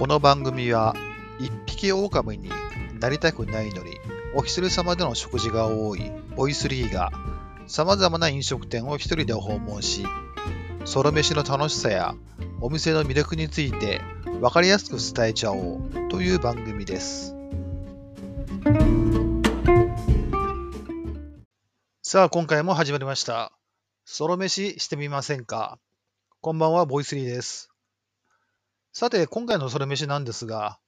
この番組は一匹狼になりたくないのにお一人様での食事が多いボイスリーが様々な飲食店を一人で訪問しソロ飯の楽しさやお店の魅力について分かりやすく伝えちゃおうという番組です。さあ今回も始まりました。ソロ飯してみませんか？こんばんはボイスリーです。さて、今回のそれ飯なんですが、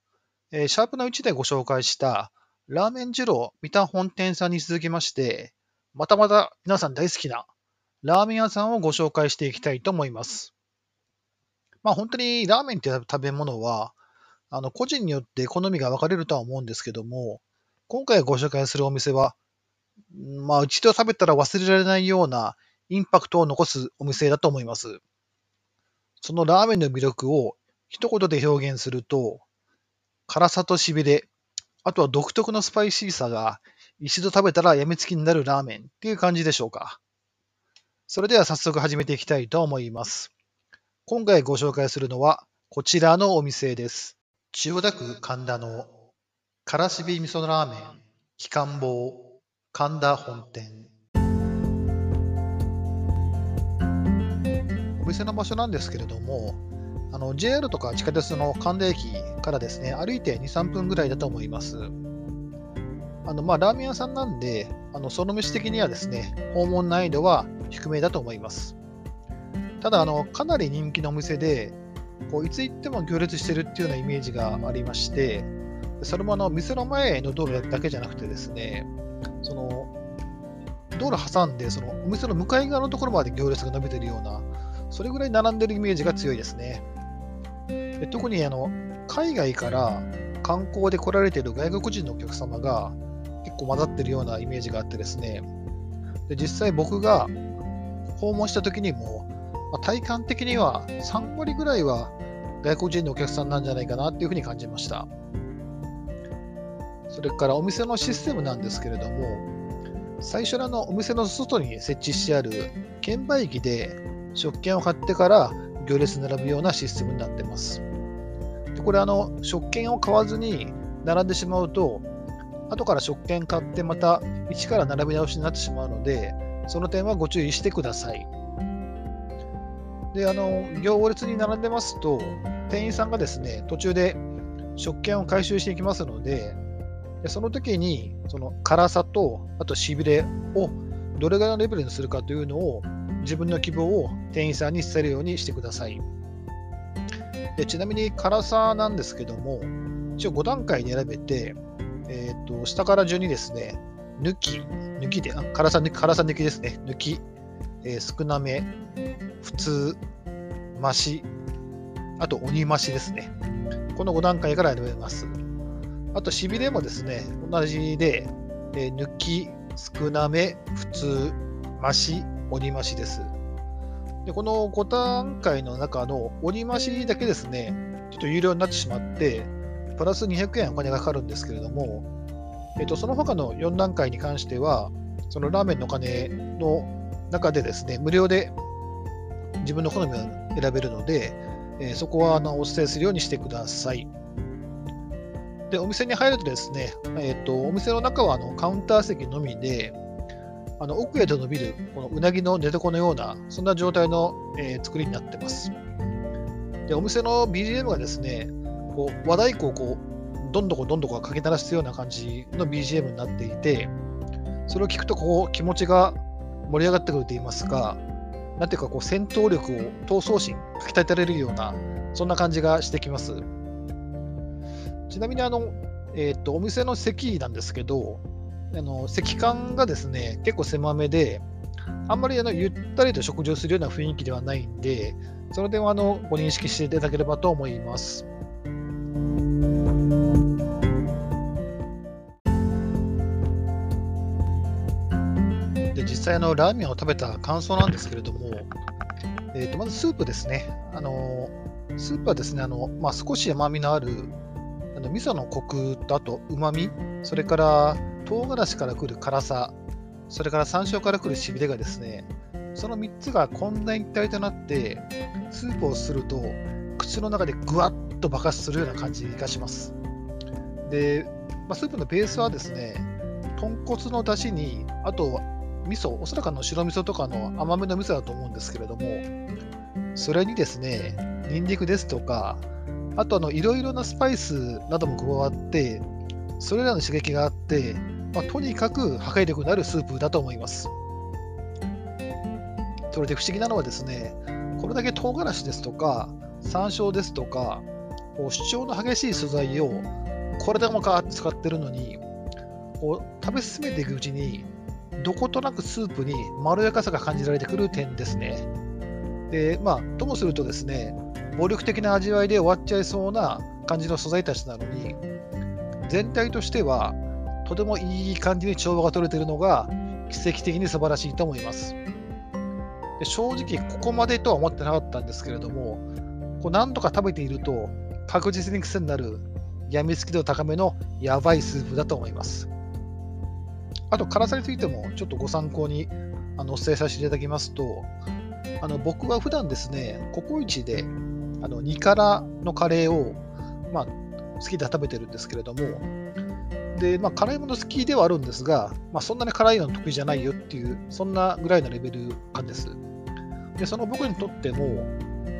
えー、シャープの1でご紹介したラーメン二郎三田本店さんに続きまして、またまた皆さん大好きなラーメン屋さんをご紹介していきたいと思います。まあ本当にラーメンって食べ物は、あの個人によって好みが分かれるとは思うんですけども、今回ご紹介するお店は、まあ一度食べたら忘れられないようなインパクトを残すお店だと思います。そのラーメンの魅力を一言で表現すると、辛さとしびれ、あとは独特のスパイシーさが一度食べたらやみつきになるラーメンっていう感じでしょうか。それでは早速始めていきたいと思います。今回ご紹介するのはこちらのお店です。千代田区神田のからしび味噌ラーメン、機関房、神田本店。お店の場所なんですけれども、あの JR とか地下鉄の神田駅からですね、歩いて2、3分ぐらいだと思います。あのまあ、ラーメン屋さんなんで、あのその飯的にはですね、訪問難易度は低めだと思います。ただ、あのかなり人気のお店で、こういつ行っても行列してるっていうようなイメージがありまして、それもあの店の前の道路だけじゃなくてですね、その道路挟んで、そのお店の向かい側のところまで行列が伸びてるような、それぐらい並んでるイメージが強いですね。で特にあの海外から観光で来られている外国人のお客様が結構混ざってるようなイメージがあってですね、で実際僕が訪問した時にも、まあ、体感的には3割ぐらいは外国人のお客さんなんじゃないかなっていうふうに感じました。それからお店のシステムなんですけれども、最初のお店の外に設置してある券売機で食券を買ってから行列並ぶようなシステムになってます。これあの、食券を買わずに並んでしまうと、後から食券買ってまた一から並び直しになってしまうので、その点はご注意してください。で、あの、行列に並んでますと、店員さんがですね、途中で食券を回収していきますので、でその時に、その辛さと、あとしびれをどれぐらいのレベルにするかというのを自分の希望を店員さんに伝えるようにしてください。でちなみに辛さなんですけども、一応5段階に選べて、えーと、下から順にですね、抜き、抜きで、辛さ抜き、辛さ抜きですね、抜き、えー、少なめ、普通、増し、あと鬼増しですね。この5段階から選べます。あと、しびれもですね、同じで、えー、抜き、少なめ、普通、増し、鬼増しです。でこの5段階の中の鬼増しだけですね、ちょっと有料になってしまって、プラス200円お金がかかるんですけれども、えっと、その他の4段階に関しては、そのラーメンのお金の中でですね、無料で自分の好みを選べるので、えー、そこはあのお伝えするようにしてください。で、お店に入るとですね、えっと、お店の中はあのカウンター席のみで、あの奥へと伸びるこのうなぎの寝床のような、そんな状態の、えー、作りになってます。でお店の BGM がですね、こう和太鼓をこうどんどこどんどこかけ鳴らすような感じの BGM になっていて、それを聞くとこう気持ちが盛り上がってくると言いますか、なんていうかこう戦闘力を、闘争心、かき立てられるような、そんな感じがしてきます。ちなみにあの、えーとお店の席なんですけど、あの席間がですね結構狭めで、あんまりあのゆったりと食事をするような雰囲気ではないんで、その点はあのご認識していただければと思います。で実際の、ラーメンを食べた感想なんですけれども、えー、とまずスープですね。あのスープはですね、あのまあ、少し甘みのあるあの味噌のコクとあとうまみ、それから唐辛子から来る辛さ、それから山椒から来るしびれがですね、その3つが混在一体となって、スープをすると、口の中でぐわっと爆発するような感じがします。で、まあ、スープのベースはですね、豚骨の出汁に、あと、味噌、おそらくの白味噌とかの甘めの味噌だと思うんですけれども、それにですね、ニンニクですとか、あとあのいろいろなスパイスなども加わって、それらの刺激があって、まあ、とにかく破壊力のあるスープだと思います。それで不思議なのはですね、これだけ唐辛子ですとか、山椒ですとか、こう主張の激しい素材をこれでもか使ってるのに、こう食べ進めていくうちに、どことなくスープにまろやかさが感じられてくる点ですね。で、まあ、ともするとですね、暴力的な味わいで終わっちゃいそうな感じの素材たちなのに、全体としてはとてもいい感じに調和が取れているのが奇跡的に素晴らしいと思います。で正直、ここまでとは思ってなかったんですけれども、こう何度か食べていると、確実に癖になる、やみつき度高めのやばいスープだと思います。あと、辛さについてもちょっとご参考にあのお伝えさせていただきますと、あの僕は普段ですね、ココイチであの2辛のカレーを、まあ、好きで食べてるんですけれども、で、まあ、辛いもの好きではあるんですが、まあ、そんなに辛いの得意じゃないよっていう、そんなぐらいのレベル感です。で、その僕にとっても、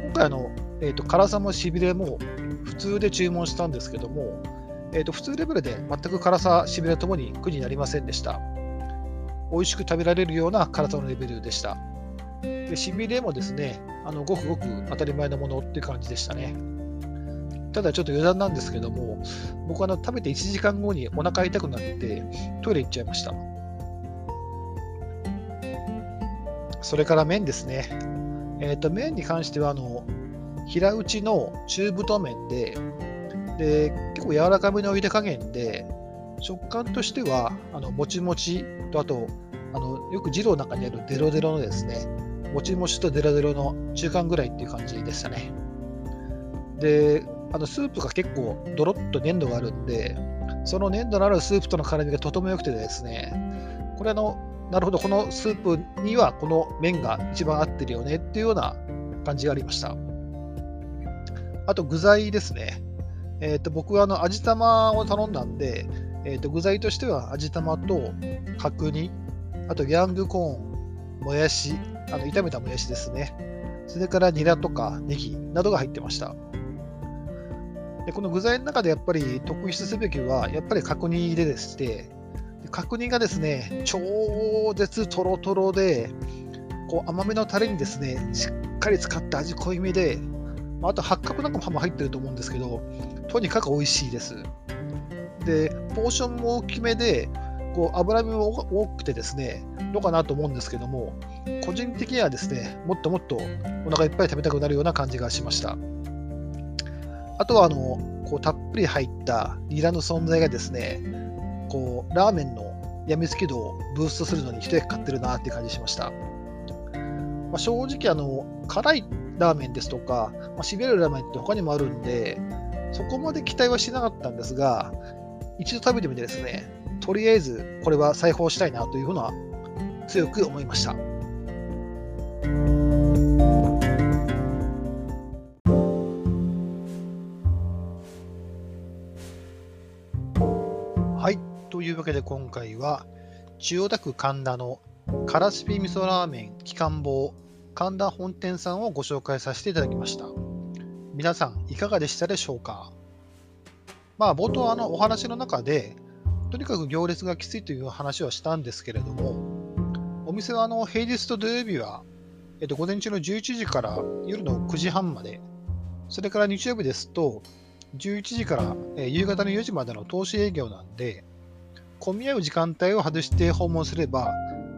今回の、えーと、辛さもしびれも普通で注文したんですけども、えーと、普通レベルで全く辛さ、しびれともに苦になりませんでした。美味しく食べられるような辛さのレベルでした。でしびれもですね、あのごくごく当たり前のものっていう感じでしたね。ただちょっと余談なんですけども、僕あの食べて1時間後にお腹痛くなってトイレ行っちゃいました。それから麺ですね。えっ、ー、と、麺に関しては、あの、平打ちの中太麺で、で、結構柔らかめの茹で加減で、食感としては、あの、もちもちと、あと、あの、よく二郎の中にあるデロデロのですね、もちもちとデロデロの中間ぐらいっていう感じでしたね。で、あのスープが結構ドロッと粘度があるんで、その粘度のあるスープとの絡みがとても良くてですね、これあの、なるほど、このスープにはこの麺が一番合ってるよねっていうような感じがありました。あと具材ですね。え、ー、と僕はあの味玉を頼んだんで、えー、と具材としては味玉と角煮、あとヤングコーン、もやし、あの炒めたもやしですね。それからニラとかネギなどが入ってました。でこの具材の中でやっぱり特筆すべきは、やっぱり角煮ででして、角煮がですね、超絶とろとろで、こう甘めのタレにですね、しっかり使って味濃いめで、あと八角なんかも入ってると思うんですけど、とにかく美味しいです。で、ポーションも大きめで、こう脂身も多くてですね、どうかなと思うんですけども、個人的にはですね、もっともっとお腹いっぱい食べたくなるような感じがしました。あとはあのこうたっぷり入ったニラの存在がですね、こうラーメンのやみつき度をブーストするのに一役買ってるなって感じしました。まあ、正直あの、辛いラーメンですとか、まあ、しびれるラーメンって他にもあるんで、そこまで期待はしてなかったんですが、一度食べてみてですね、とりあえずこれは裁縫したいなというふうな強く思いました。はい、というわけで今回は千代田区神田のからしピ味噌ラーメン期間坊神田本店さんをご紹介させていただきました。皆さんいかがでしたでしょうか？まあ冒頭あのお話の中でとにかく行列がきついという話はしたんですけれどもお店はあの平日と土曜日は、えっと、午前中の11時から夜の9時半までそれから日曜日ですと11時から、え夕方の4時までの投資営業なんで混み合う時間帯を外して訪問すれば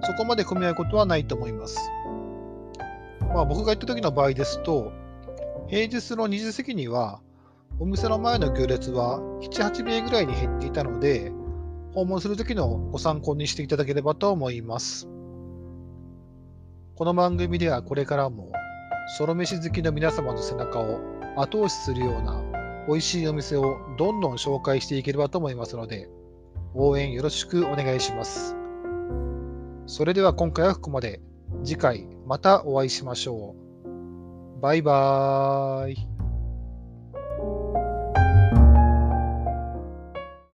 そこまで混み合うことはないと思います。まあ、僕が行った時の場合ですと、平日の2時席には、お店の前の行列は7、8名ぐらいに減っていたので、訪問する時のご参考にしていただければと思います。この番組ではこれからも、ソロ飯好きの皆様の背中を後押しするような美味しいお店をどんどん紹介していければと思いますので、応援よろしくお願いします。それでは今回はここまで。次回またお会いしましょう。バイバーイ。